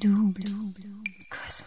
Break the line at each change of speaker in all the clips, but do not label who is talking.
Double Cosmos.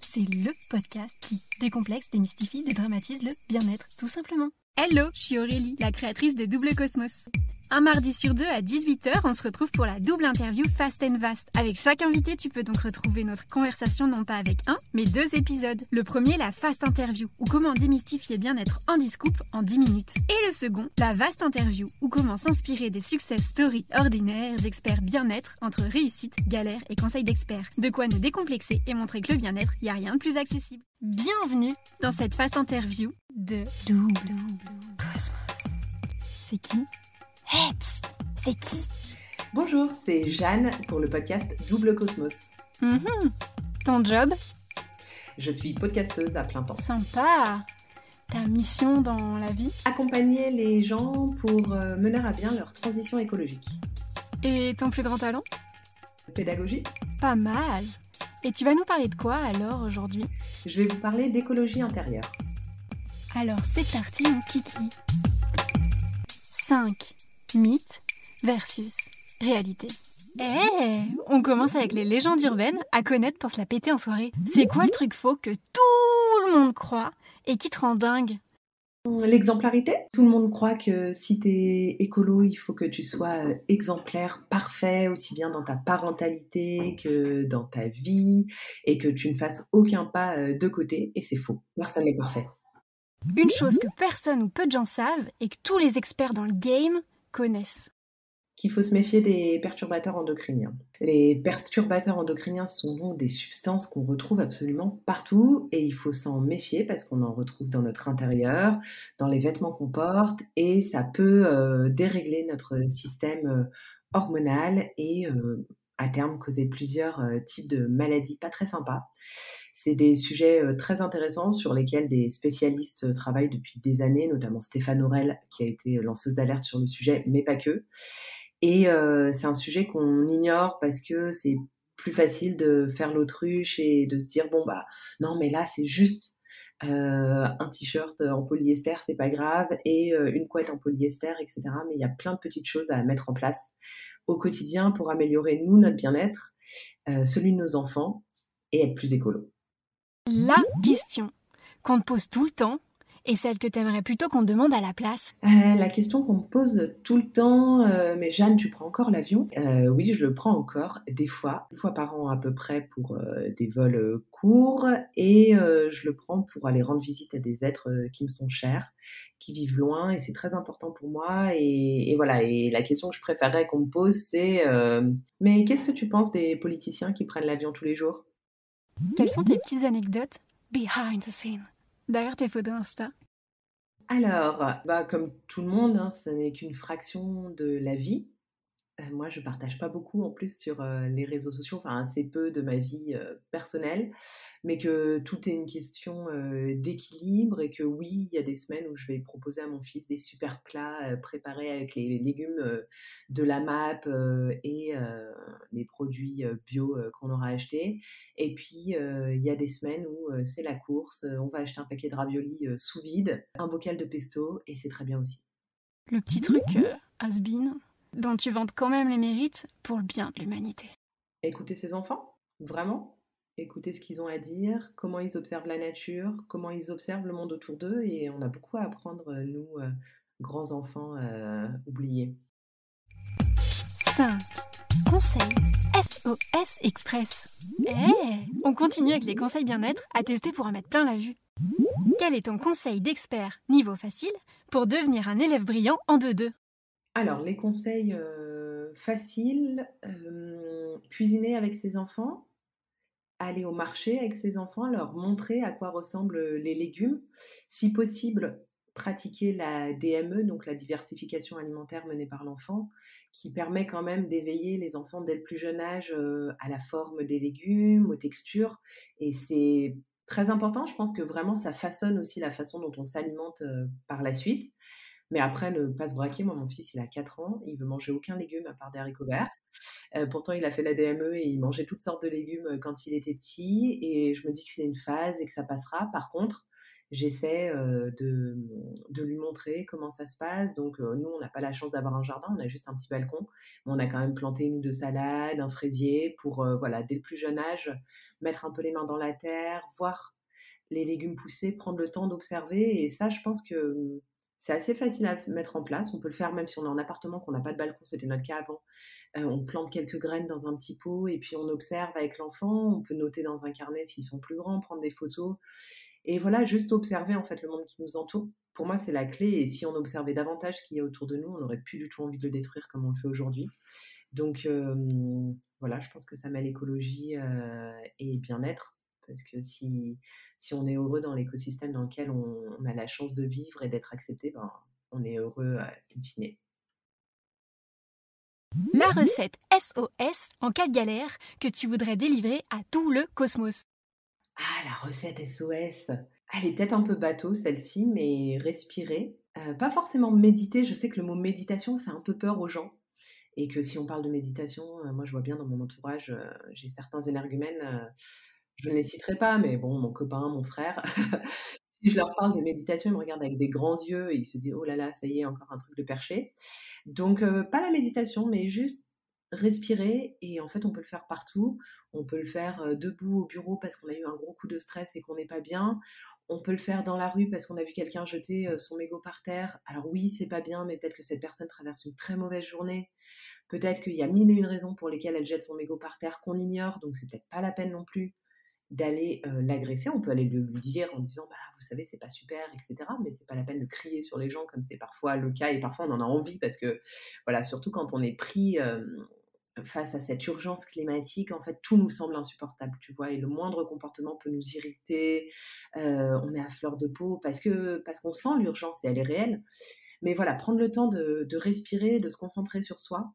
C'est le podcast qui décomplexe, démystifie, dédramatise le bien-être, tout simplement. Hello, je suis Aurélie, la créatrice de Double Cosmos. Un mardi sur deux à 18h, on se retrouve pour la double interview Fast and Vast. Avec chaque invité, tu peux donc retrouver notre conversation non pas avec un, mais deux épisodes. Le premier, la Fast Interview, ou comment démystifier bien-être en discoupe en 10 minutes. Et le second, la Vast Interview, ou comment s'inspirer des success stories ordinaires d'experts bien-être entre réussite, galère et conseils d'experts. De quoi nous décomplexer et montrer que le bien-être, il n'y a rien de plus accessible. Bienvenue dans cette Fast Interview de Double Cosmos. C'est qui Hey, c'est qui?
Bonjour, c'est Jeanne pour le podcast Double Cosmos.
Mhm. Ton job?
Je suis podcasteuse à plein temps.
Sympa. Ta mission dans la vie?
Accompagner les gens pour euh, mener à bien leur transition écologique.
Et ton plus grand talent?
Pédagogie
Pas mal. Et tu vas nous parler de quoi alors aujourd'hui?
Je vais vous parler d'écologie intérieure.
Alors c'est parti mon kiki. 5 mythes versus réalité. Eh, on commence avec les légendes urbaines à connaître pour se la péter en soirée. C'est quoi le truc faux que tout le monde croit et qui te rend dingue
L'exemplarité. Tout le monde croit que si t'es écolo, il faut que tu sois euh, exemplaire, parfait, aussi bien dans ta parentalité que dans ta vie, et que tu ne fasses aucun pas euh, de côté. Et c'est faux. Personne n'est parfait.
Une chose que personne ou peu de gens savent et que tous les experts dans le game
qu'il faut se méfier des perturbateurs endocriniens. Les perturbateurs endocriniens sont donc des substances qu'on retrouve absolument partout et il faut s'en méfier parce qu'on en retrouve dans notre intérieur, dans les vêtements qu'on porte et ça peut euh, dérégler notre système euh, hormonal et euh, à terme causer plusieurs euh, types de maladies pas très sympas. C'est des sujets euh, très intéressants sur lesquels des spécialistes euh, travaillent depuis des années, notamment Stéphane Aurel qui a été lanceuse d'alerte sur le sujet, mais pas que. Et c'est un sujet qu'on ignore parce que c'est plus facile de faire l'autruche et de se dire bon bah non mais là c'est juste un t-shirt en polyester c'est pas grave et une couette en polyester etc. Mais il y a plein de petites choses à mettre en place au quotidien pour améliorer nous notre bien-être, euh, celui de nos enfants et être plus écolo.
La question qu'on te pose tout le temps et celle que t'aimerais plutôt qu'on te demande à la place?
Euh, la question qu'on me pose tout le temps, euh, mais Jeanne, tu prends encore l'avion? Euh, Oui, je le prends encore, des fois, une fois par an à peu près pour des vols courts, et je le prends pour aller rendre visite à des êtres qui me sont chers, qui vivent loin, et c'est très important pour moi. Et, et voilà, et la question que je préférerais qu'on me pose, c'est mais qu'est-ce que tu penses des politiciens qui prennent l'avion tous les jours?
Quelles sont tes petites anecdotes? Behind the scene derrière tes photos Insta
Alors, bah, comme tout le monde, hein, ce n'est qu'une fraction de la vie. Euh, moi, je partage pas beaucoup en plus sur euh, les réseaux sociaux, enfin assez peu de ma vie euh, personnelle, mais que tout est une question d'équilibre et que oui, il y a des semaines où je vais proposer à mon fils des super plats préparés avec les légumes euh, de la MAP et les produits bio qu'on aura achetés. Et puis, il y a des semaines où c'est la course, on va acheter un paquet de raviolis sous vide, un bocal de pesto, et c'est très bien aussi.
Le petit truc has-been dont tu vantes quand même les mérites pour le bien de l'humanité.
Écouter ses enfants, vraiment. Écouter ce qu'ils ont à dire, comment ils observent la nature, comment ils observent le monde autour d'eux, et on a beaucoup à apprendre, nous, euh, grands enfants euh, oubliés.
5. Conseil SOS Express. Eh, on continue avec les conseils bien-être à tester pour en mettre plein la vue. Quel est ton conseil d'expert niveau facile pour devenir un élève brillant en 2-2
Alors, les conseils faciles, cuisiner avec ses enfants, aller au marché avec ses enfants, leur montrer à quoi ressemblent les légumes, si possible pratiquer la DME, donc la diversification alimentaire menée par l'enfant, qui permet quand même d'éveiller les enfants dès le plus jeune âge à la forme des légumes, aux textures, et c'est très important, je pense que vraiment ça façonne aussi la façon dont on s'alimente par la suite. Mais après, ne pas se braquer. Moi, mon fils, il a 4 ans, il veut manger aucun légume à part des haricots verts. Euh, pourtant, il a fait la DME et il mangeait toutes sortes de légumes euh, quand il était petit. Et je me dis que c'est une phase et que ça passera. Par contre, j'essaie de, de, lui montrer comment ça se passe. Donc, nous, on n'a pas la chance d'avoir un jardin, on a juste un petit balcon. Mais on a quand même planté une ou deux salades, un fraisier pour, voilà, dès le plus jeune âge, mettre un peu les mains dans la terre, voir les légumes pousser, prendre le temps d'observer. Et ça, je pense que c'est assez facile à mettre en place. On peut le faire même si on est en appartement, qu'on n'a pas de balcon, c'était notre cas avant. on plante quelques graines dans un petit pot et puis on observe avec l'enfant. On peut noter dans un carnet s'ils sont plus grands, prendre des photos. Et voilà, juste observer en fait le monde qui nous entoure. Pour moi, c'est la clé. Et si on observait davantage ce qu'il y a autour de nous, on n'aurait plus du tout envie de le détruire comme on le fait aujourd'hui. Donc voilà, je pense que ça met l'écologie et bien-être. Parce que si, si on est heureux dans l'écosystème dans lequel on, a la chance de vivre et d'être accepté, ben, on est heureux in fine.
La recette SOS en cas de galère que tu voudrais délivrer à tout le cosmos.
Ah, la recette SOS. Elle est peut-être un peu bateau celle-ci, mais respirer. Euh, pas forcément méditer. Je sais que le mot méditation fait un peu peur aux gens. Et que si on parle de méditation, euh, moi je vois bien dans mon entourage, euh, j'ai certains énergumènes, je ne les citerai pas, mais bon, mon copain, mon frère, si je leur parle de méditation, ils me regardent avec des grands yeux et ils se disent oh là là, ça y est, encore un truc de perché. Donc, pas la méditation, mais juste respirer et en fait on peut le faire partout. On peut le faire debout au bureau parce qu'on a eu un gros coup de stress et qu'on n'est pas bien. On peut le faire dans la rue parce qu'on a vu quelqu'un jeter son mégot par terre. Alors oui, c'est pas bien, mais peut-être que cette personne traverse une très mauvaise journée. Peut-être qu'il y a mille et une raisons pour lesquelles elle jette son mégot par terre qu'on ignore, donc c'est peut-être pas la peine non plus d'aller l'agresser. On peut aller le, lui dire en disant bah vous savez c'est pas super etc. Mais c'est pas la peine de crier sur les gens comme c'est parfois le cas et parfois on en a envie parce que voilà surtout quand on est pris face à cette urgence climatique, en fait, tout nous semble insupportable, tu vois, et le moindre comportement peut nous irriter, euh, on est à fleur de peau parce que parce qu'on sent l'urgence et elle est réelle. Mais voilà, prendre le temps de, respirer, de se concentrer sur soi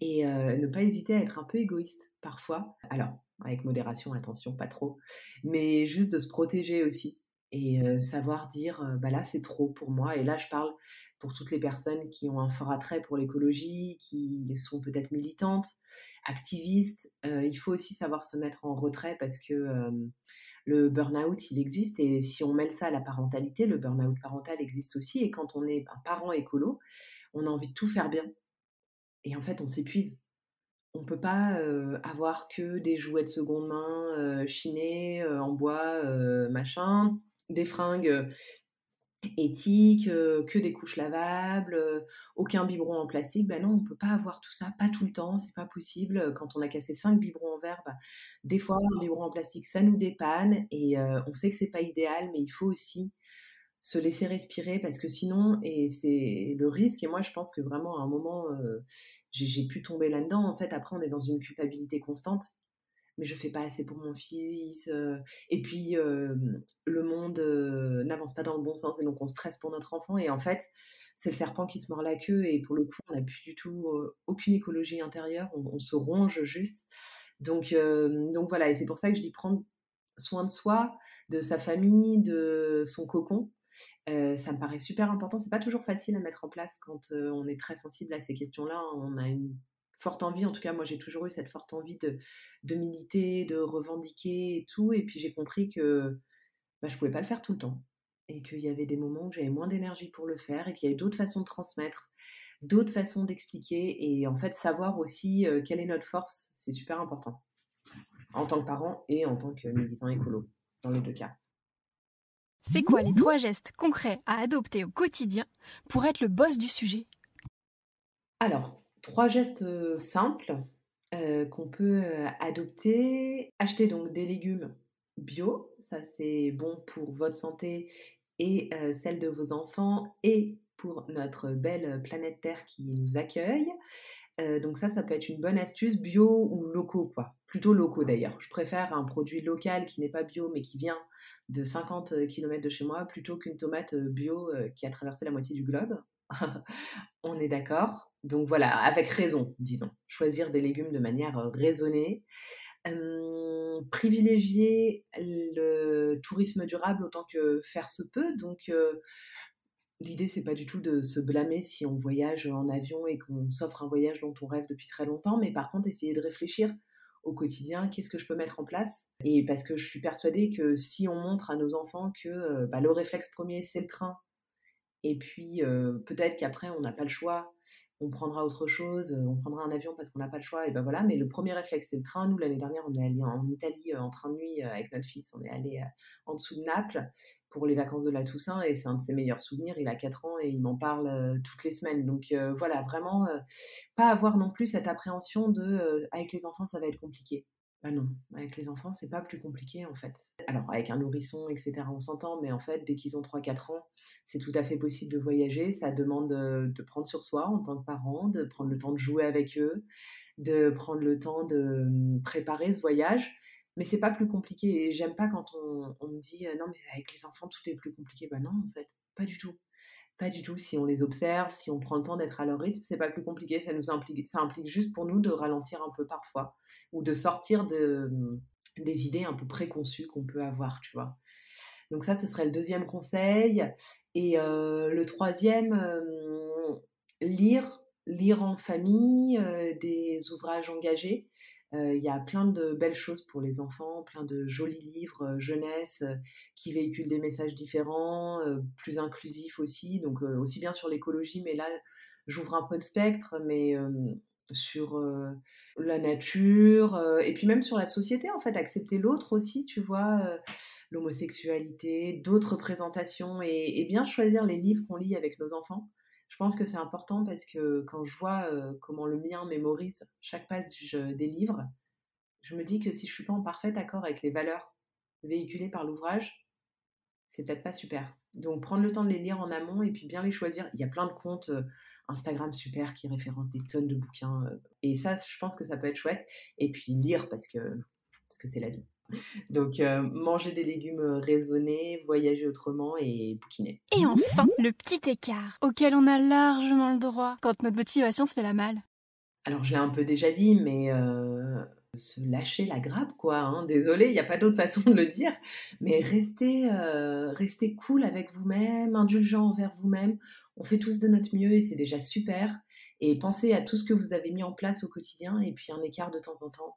et euh, ne pas hésiter à être un peu égoïste parfois. Alors, avec modération, attention, pas trop, mais juste de se protéger aussi et euh, savoir dire, bah là, c'est trop pour moi. Et là, je parle pour toutes les personnes qui ont un fort attrait pour l'écologie, qui sont peut-être militantes, activistes. Euh, il faut aussi savoir se mettre en retrait parce que euh, le burn-out, il existe et si on mêle ça à la parentalité, le burn-out parental existe aussi et quand on est un parent écolo, on a envie de tout faire bien. Et en fait, on s'épuise. On ne peut pas euh, avoir que des jouets de seconde main chinés en bois, machin, des fringues éthique, que des couches lavables, aucun biberon en plastique. Ben non, on peut pas avoir tout ça, pas tout le temps, c'est pas possible. Quand on a cassé cinq biberons en verre, bah, des fois un biberon en plastique, ça nous dépanne et on sait que c'est pas idéal, mais il faut aussi se laisser respirer parce que sinon, et c'est le risque, et moi je pense que vraiment à un moment, j'ai pu tomber là-dedans, en fait, après on est dans une culpabilité constante mais je fais pas assez pour mon fils. et puis, le monde n'avance pas dans le bon sens et donc on stresse pour notre enfant. Et en fait, c'est le serpent qui se mord la queue et pour le coup, on n'a plus du tout aucune écologie intérieure. On, se ronge juste. Donc, donc voilà, et c'est pour ça que je dis prendre soin de soi, de sa famille, de son cocon. Ça me paraît super important. C'est pas toujours facile à mettre en place quand on est très sensible à ces questions-là. On a une forte envie, en tout cas moi j'ai toujours eu cette forte envie de, de militer, de revendiquer et tout, et puis j'ai compris que bah, je pouvais pas le faire tout le temps, et qu'il y avait des moments où j'avais moins d'énergie pour le faire, et qu'il y avait d'autres façons de transmettre, d'autres façons d'expliquer, et en fait savoir aussi euh, quelle est notre force, c'est super important, en tant que parent et en tant que militant écolo, dans les deux cas.
C'est quoi les trois gestes concrets à adopter au quotidien pour être le boss du sujet?
Alors, trois gestes simples qu'on peut adopter. Acheter donc des légumes bio, ça c'est bon pour votre santé et celle de vos enfants et pour notre belle planète Terre qui nous accueille. donc ça, ça peut être une bonne astuce, bio ou locaux, quoi. Plutôt locaux d'ailleurs. Je préfère un produit local qui n'est pas bio mais qui vient de 50 km de chez moi plutôt qu'une tomate bio qui a traversé la moitié du globe. On est d'accord. Donc voilà, avec raison, disons. Choisir des légumes de manière raisonnée. privilégier le tourisme durable autant que faire se peut. Donc l'idée, c'est pas du tout de se blâmer si on voyage en avion et qu'on s'offre un voyage dont on rêve depuis très longtemps, mais par contre, essayer de réfléchir au quotidien, qu'est-ce que je peux mettre en place? Et parce que je suis persuadée que si on montre à nos enfants que bah, le réflexe premier, c'est le train, et puis peut-être qu'après, on n'a pas le choix, on prendra autre chose, on prendra un avion parce qu'on n'a pas le choix, et ben voilà. Mais le premier réflexe, c'est le train. Nous, l'année dernière, on est allé en Italie en train de nuit avec notre fils. On est allé en dessous de Naples pour les vacances de la Toussaint, et c'est un de ses meilleurs souvenirs. Il a 4 ans et il m'en parle toutes les semaines. Donc voilà, vraiment, pas avoir non plus cette appréhension de avec les enfants, ça va être compliqué. Bah non, avec les enfants, c'est pas plus compliqué en fait. Alors avec un nourrisson, etc., on s'entend, mais en fait, dès qu'ils ont 3-4 ans, c'est tout à fait possible de voyager. Ça demande de, prendre sur soi en tant que parent, de prendre le temps de jouer avec eux, de prendre le temps de mmh, préparer ce voyage. Mais c'est pas plus compliqué. Et j'aime pas quand on, me dit non, mais avec les enfants, tout est plus compliqué. Bah non, en fait, pas du tout. Pas du tout. Si on les observe, si on prend le temps d'être à leur rythme, c'est pas plus compliqué. Ça nous implique, ça implique juste pour nous de ralentir un peu parfois ou de sortir de, des idées un peu préconçues qu'on peut avoir, tu vois. Donc ça, ce serait le deuxième conseil. Et euh, le troisième, lire, lire en famille, euh, des ouvrages engagés. Il y a plein de belles choses pour les enfants, plein de jolis livres jeunesse qui véhiculent des messages différents, plus inclusifs aussi, donc aussi bien sur l'écologie, mais là j'ouvre un peu le spectre, mais sur la nature, et puis même sur la société, en fait, accepter l'autre aussi, tu vois, l'homosexualité, d'autres présentations, et, bien choisir les livres qu'on lit avec nos enfants je pense que c'est important parce que quand je vois comment le mien mémorise chaque page des livres, je me dis que si je suis pas en parfait accord avec les valeurs véhiculées par l'ouvrage, c'est peut-être pas super. Donc prendre le temps de les lire en amont et puis bien les choisir. Il y a plein de comptes Instagram super qui référencent des tonnes de bouquins et ça, je pense que ça peut être chouette. Et puis lire parce que parce que c'est la vie. Donc, euh, manger des légumes euh, raisonnés, voyager autrement et bouquiner.
Et enfin, le petit écart auquel on a largement le droit quand notre motivation se fait la malle.
Alors, je l'ai un peu déjà dit, mais euh, se lâcher la grappe, quoi. Hein. Désolé, il n'y a pas d'autre façon de le dire. Mais restez, restez cool avec vous-même, indulgent envers vous-même. On fait tous de notre mieux et c'est déjà super. Et pensez à tout ce que vous avez mis en place au quotidien et puis un écart de temps en temps,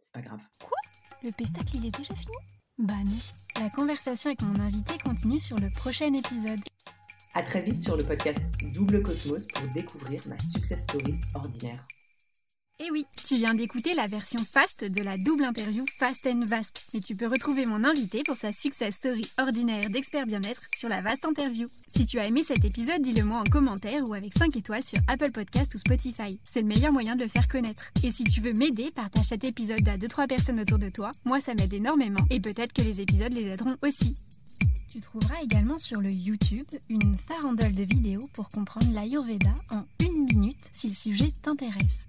c'est pas grave.
Quoi? Le pestacle, il est déjà fini Bah non. La conversation avec mon invité continue sur le prochain épisode.
À très vite sur le podcast Double Cosmos pour découvrir ma success story ordinaire.
Et eh oui, tu viens d'écouter la version fast de la double interview Fast and Vast. Mais tu peux retrouver mon invité pour sa success story ordinaire d'expert bien-être sur la vaste interview. Si tu as aimé cet épisode, dis-le moi en commentaire ou avec 5 étoiles sur Apple Podcast ou Spotify. C'est le meilleur moyen de le faire connaître. Et si tu veux m'aider, partage cet épisode à 2-3 personnes autour de toi. Moi, ça m'aide énormément. Et peut-être que les épisodes les aideront aussi. Tu trouveras également sur le YouTube une farandole de vidéos pour comprendre l'Ayurveda en une minute si le sujet t'intéresse.